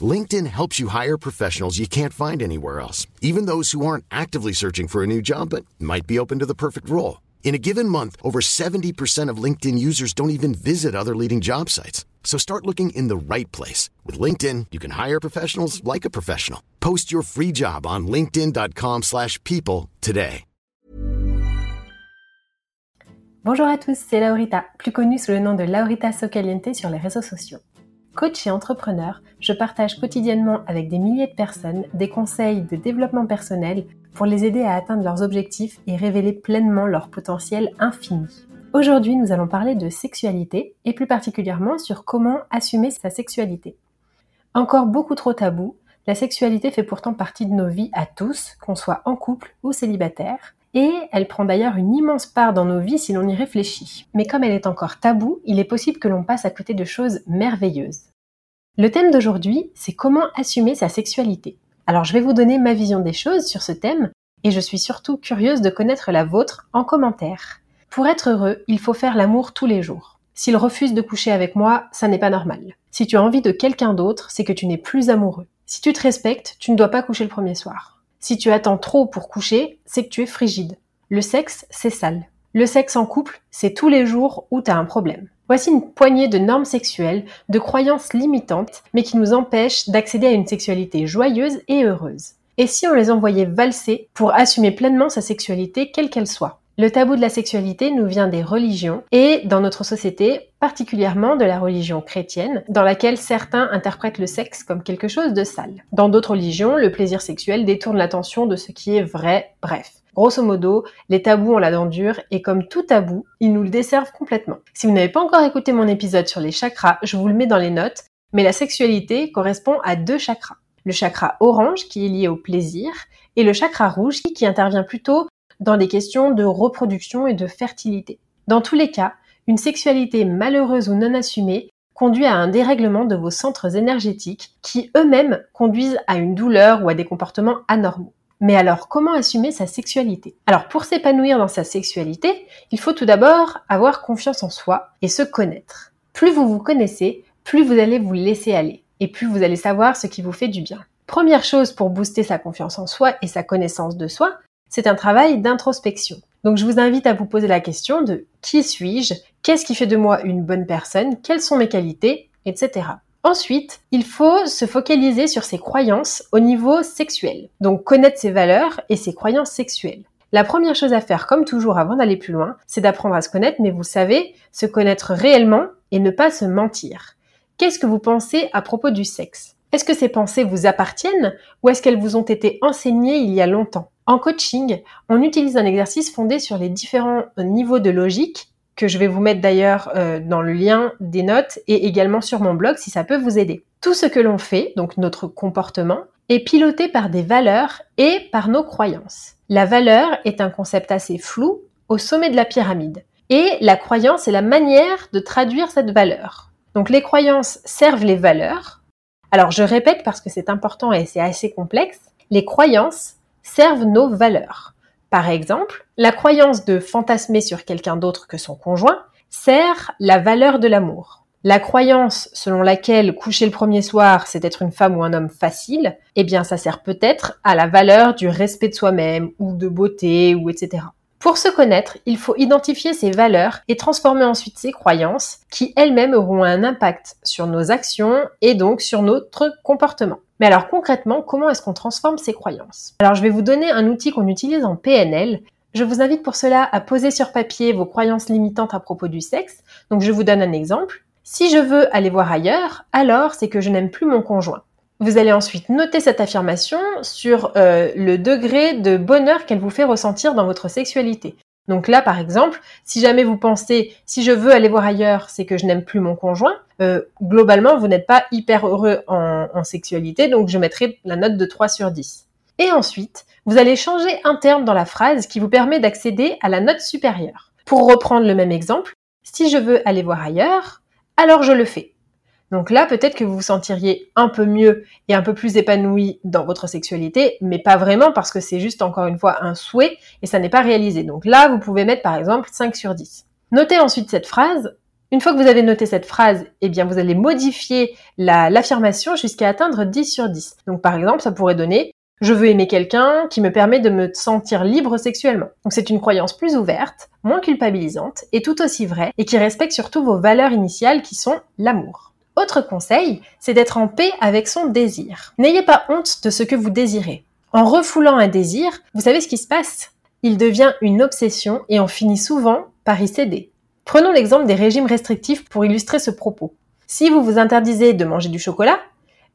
LinkedIn helps you hire professionals you can't find anywhere else, even those who aren't actively searching for a new job but might be open to the perfect role. In a given month, over 70% of LinkedIn users don't even visit other leading job sites. So start looking in the right place. With LinkedIn, you can hire professionals like a professional. Post your free job on linkedin.com slash people today. Bonjour à tous, c'est Laurita, plus connue sous le nom de Laurita Socaliente sur les réseaux sociaux. Coach et entrepreneur, je partage quotidiennement avec des milliers de personnes des conseils de développement personnel pour les aider à atteindre leurs objectifs et révéler pleinement leur potentiel infini. Aujourd'hui, nous allons parler de sexualité et plus particulièrement sur comment assumer sa sexualité. Encore beaucoup trop tabou, la sexualité fait pourtant partie de nos vies à tous, qu'on soit en couple ou célibataire, et elle prend d'ailleurs une immense part dans nos vies si l'on y réfléchit. Mais comme elle est encore taboue, il est possible que l'on passe à côté de choses merveilleuses. Le thème d'aujourd'hui, c'est comment assumer sa sexualité. Alors je vais vous donner ma vision des choses sur ce thème, et je suis surtout curieuse de connaître la vôtre en commentaire. Pour être heureux, il faut faire l'amour tous les jours. S'il refuse de coucher avec moi, ça n'est pas normal. Si tu as envie de quelqu'un d'autre, c'est que tu n'es plus amoureux. Si tu te respectes, tu ne dois pas coucher le premier soir. Si tu attends trop pour coucher, c'est que tu es frigide. Le sexe, c'est sale. Le sexe en couple, c'est tous les jours où tu as un problème. Voici une poignée de normes sexuelles, de croyances limitantes, mais qui nous empêchent d'accéder à une sexualité joyeuse et heureuse. Et si on les envoyait valser pour assumer pleinement sa sexualité, quelle qu'elle soit? Le tabou de la sexualité nous vient des religions et dans notre société, particulièrement de la religion chrétienne, dans laquelle certains interprètent le sexe comme quelque chose de sale. Dans d'autres religions, le plaisir sexuel détourne l'attention de ce qui est vrai, bref. Grosso modo, les tabous ont la dent dure et comme tout tabou, ils nous le desservent complètement. Si vous n'avez pas encore écouté mon épisode sur les chakras, je vous le mets dans les notes, mais la sexualité correspond à deux chakras. Le chakra orange qui est lié au plaisir et le chakra rouge qui intervient plutôt dans les questions de reproduction et de fertilité. Dans tous les cas, une sexualité malheureuse ou non assumée conduit à un dérèglement de vos centres énergétiques qui eux-mêmes conduisent à une douleur ou à des comportements anormaux. Mais alors, comment assumer sa sexualité? Alors, pour s'épanouir dans sa sexualité, il faut tout d'abord avoir confiance en soi et se connaître. Plus vous vous connaissez, plus vous allez vous laisser aller et plus vous allez savoir ce qui vous fait du bien. Première chose pour booster sa confiance en soi et sa connaissance de soi, c'est un travail d'introspection. Donc je vous invite à vous poser la question de qui suis-je? Qu'est-ce qui fait de moi une bonne personne? Quelles sont mes qualités? Etc. Ensuite, il faut se focaliser sur ses croyances au niveau sexuel. Donc connaître ses valeurs et ses croyances sexuelles. La première chose à faire, comme toujours avant d'aller plus loin, c'est d'apprendre à se connaître, mais vous savez, se connaître réellement et ne pas se mentir. Qu'est-ce que vous pensez à propos du sexe? Est-ce que ces pensées vous appartiennent ou est-ce qu'elles vous ont été enseignées il y a longtemps? En coaching, on utilise un exercice fondé sur les différents niveaux de logique que je vais vous mettre d'ailleurs euh, dans le lien des notes et également sur mon blog si ça peut vous aider. Tout ce que l'on fait, donc notre comportement, est piloté par des valeurs et par nos croyances. La valeur est un concept assez flou au sommet de la pyramide. Et la croyance est la manière de traduire cette valeur. Donc les croyances servent les valeurs. Alors je répète parce que c'est important et c'est assez complexe. Les croyances servent nos valeurs. Par exemple, la croyance de fantasmer sur quelqu'un d'autre que son conjoint sert la valeur de l'amour. La croyance selon laquelle coucher le premier soir, c'est être une femme ou un homme facile, eh bien ça sert peut-être à la valeur du respect de soi-même ou de beauté ou etc. Pour se connaître, il faut identifier ses valeurs et transformer ensuite ses croyances qui elles-mêmes auront un impact sur nos actions et donc sur notre comportement. Mais alors concrètement, comment est-ce qu'on transforme ces croyances? Alors je vais vous donner un outil qu'on utilise en PNL. Je vous invite pour cela à poser sur papier vos croyances limitantes à propos du sexe. Donc je vous donne un exemple. Si je veux aller voir ailleurs, alors c'est que je n'aime plus mon conjoint. Vous allez ensuite noter cette affirmation sur euh, le degré de bonheur qu'elle vous fait ressentir dans votre sexualité. Donc là, par exemple, si jamais vous pensez si je veux aller voir ailleurs, c'est que je n'aime plus mon conjoint, euh, globalement, vous n'êtes pas hyper heureux en, en, sexualité, donc je mettrai la note de 3 sur 10. Et ensuite, vous allez changer un terme dans la phrase qui vous permet d'accéder à la note supérieure. Pour reprendre le même exemple, si je veux aller voir ailleurs, alors je le fais. Donc là, peut-être que vous vous sentiriez un peu mieux et un peu plus épanoui dans votre sexualité, mais pas vraiment parce que c'est juste encore une fois un souhait et ça n'est pas réalisé. Donc là, vous pouvez mettre par exemple 5 sur 10. Notez ensuite cette phrase. Une fois que vous avez noté cette phrase, eh bien vous allez modifier l'affirmation jusqu'à atteindre 10 sur 10. Donc par exemple, ça pourrait donner je veux aimer quelqu'un qui me permet de me sentir libre sexuellement. Donc c'est une croyance plus ouverte, moins culpabilisante et tout aussi vraie et qui respecte surtout vos valeurs initiales qui sont l'amour. Conseil, c'est d'être en paix avec son désir. N'ayez pas honte de ce que vous désirez. En refoulant un désir, vous savez ce qui se passe? Il devient une obsession et on finit souvent par y céder. Prenons l'exemple des régimes restrictifs pour illustrer ce propos. Si vous vous interdisez de manger du chocolat,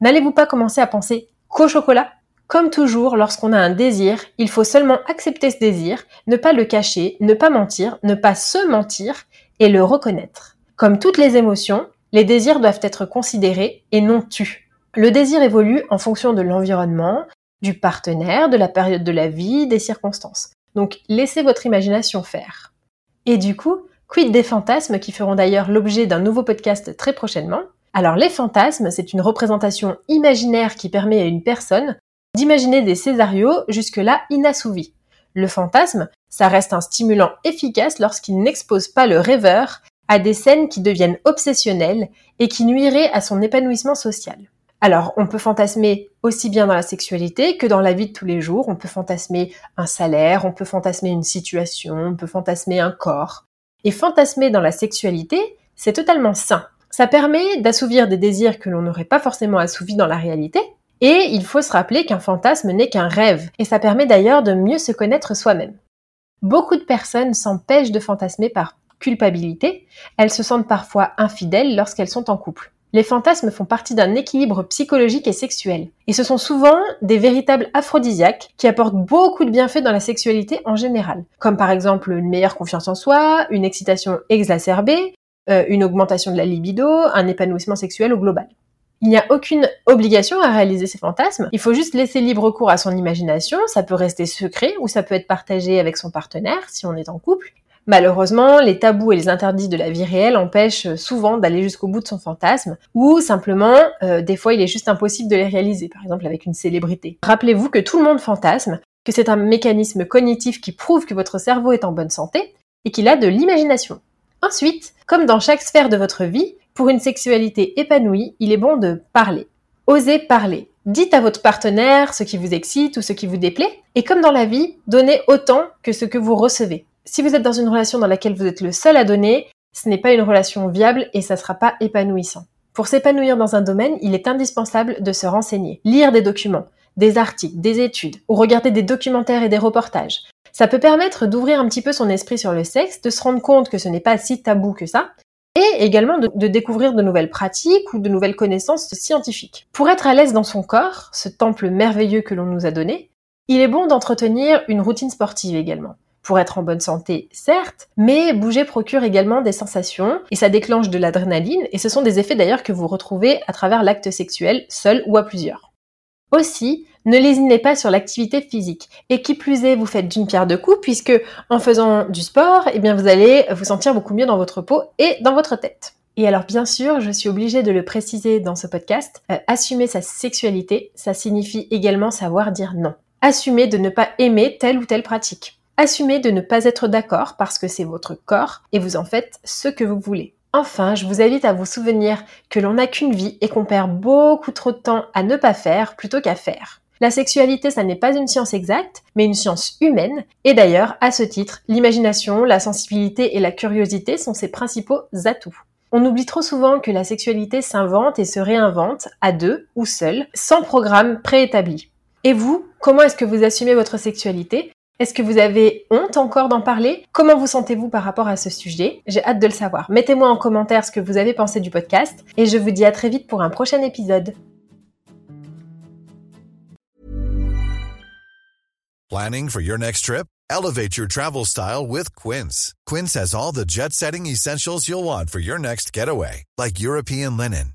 n'allez-vous pas commencer à penser qu'au chocolat? Comme toujours, lorsqu'on a un désir, il faut seulement accepter ce désir, ne pas le cacher, ne pas mentir, ne pas se mentir et le reconnaître. Comme toutes les émotions, les désirs doivent être considérés et non tus. Le désir évolue en fonction de l'environnement, du partenaire, de la période de la vie, des circonstances. Donc laissez votre imagination faire. Et du coup, quid des fantasmes qui feront d'ailleurs l'objet d'un nouveau podcast très prochainement? Alors les fantasmes, c'est une représentation imaginaire qui permet à une personne d'imaginer des scénarios jusque-là inassouvis. Le fantasme, ça reste un stimulant efficace lorsqu'il n'expose pas le rêveur à des scènes qui deviennent obsessionnelles et qui nuiraient à son épanouissement social. Alors, on peut fantasmer aussi bien dans la sexualité que dans la vie de tous les jours. On peut fantasmer un salaire, on peut fantasmer une situation, on peut fantasmer un corps. Et fantasmer dans la sexualité, c'est totalement sain. Ça permet d'assouvir des désirs que l'on n'aurait pas forcément assouvis dans la réalité, et il faut se rappeler qu'un fantasme n'est qu'un rêve, et ça permet d'ailleurs de mieux se connaître soi-même. Beaucoup de personnes s'empêchent de fantasmer par culpabilité, elles se sentent parfois infidèles lorsqu'elles sont en couple. Les fantasmes font partie d'un équilibre psychologique et sexuel. Et ce sont souvent des véritables aphrodisiaques qui apportent beaucoup de bienfaits dans la sexualité en général. Comme par exemple une meilleure confiance en soi, une excitation exacerbée, euh, une augmentation de la libido, un épanouissement sexuel au global. Il n'y a aucune obligation à réaliser ces fantasmes. Il faut juste laisser libre cours à son imagination. Ça peut rester secret ou ça peut être partagé avec son partenaire si on est en couple. Malheureusement, les tabous et les interdits de la vie réelle empêchent souvent d'aller jusqu'au bout de son fantasme, ou simplement, euh, des fois, il est juste impossible de les réaliser, par exemple avec une célébrité. Rappelez-vous que tout le monde fantasme, que c'est un mécanisme cognitif qui prouve que votre cerveau est en bonne santé et qu'il a de l'imagination. Ensuite, comme dans chaque sphère de votre vie, pour une sexualité épanouie, il est bon de parler. Osez parler. Dites à votre partenaire ce qui vous excite ou ce qui vous déplaît. Et comme dans la vie, donnez autant que ce que vous recevez. Si vous êtes dans une relation dans laquelle vous êtes le seul à donner, ce n'est pas une relation viable et ça ne sera pas épanouissant. Pour s'épanouir dans un domaine, il est indispensable de se renseigner, lire des documents, des articles, des études, ou regarder des documentaires et des reportages. Ça peut permettre d'ouvrir un petit peu son esprit sur le sexe, de se rendre compte que ce n'est pas si tabou que ça, et également de, découvrir de nouvelles pratiques ou de nouvelles connaissances scientifiques. Pour être à l'aise dans son corps, ce temple merveilleux que l'on nous a donné, il est bon d'entretenir une routine sportive également. Pour être en bonne santé, certes, mais bouger procure également des sensations et ça déclenche de l'adrénaline et ce sont des effets d'ailleurs que vous retrouvez à travers l'acte sexuel, seul ou à plusieurs. Aussi, ne lésinez pas sur l'activité physique. Et qui plus est, vous faites d'une pierre deux coups puisque en faisant du sport, eh bien vous allez vous sentir beaucoup mieux dans votre peau et dans votre tête. Et alors bien sûr, je suis obligée de le préciser dans ce podcast, euh, assumer sa sexualité, ça signifie également savoir dire non. Assumer de ne pas aimer telle ou telle pratique. Assumer de ne pas être d'accord parce que c'est votre corps et vous en faites ce que vous voulez. Enfin, je vous invite à vous souvenir que l'on n'a qu'une vie et qu'on perd beaucoup trop de temps à ne pas faire plutôt qu'à faire. La sexualité, ça n'est pas une science exacte, mais une science humaine. Et d'ailleurs, à ce titre, l'imagination, la sensibilité et la curiosité sont ses principaux atouts. On oublie trop souvent que la sexualité s'invente et se réinvente à deux ou seul, sans programme préétabli. Et vous, comment est-ce que vous assumez votre sexualité? Est-ce que vous avez honte encore d'en parler? Comment vous sentez-vous par rapport à ce sujet? J'ai hâte de le savoir. Mettez-moi en commentaire ce que vous avez pensé du podcast et je vous dis à très vite pour un prochain épisode. Planning for your next trip? Elevate your travel style with Quince. Quince has all the jet setting essentials you'll want for your next getaway, like European linen,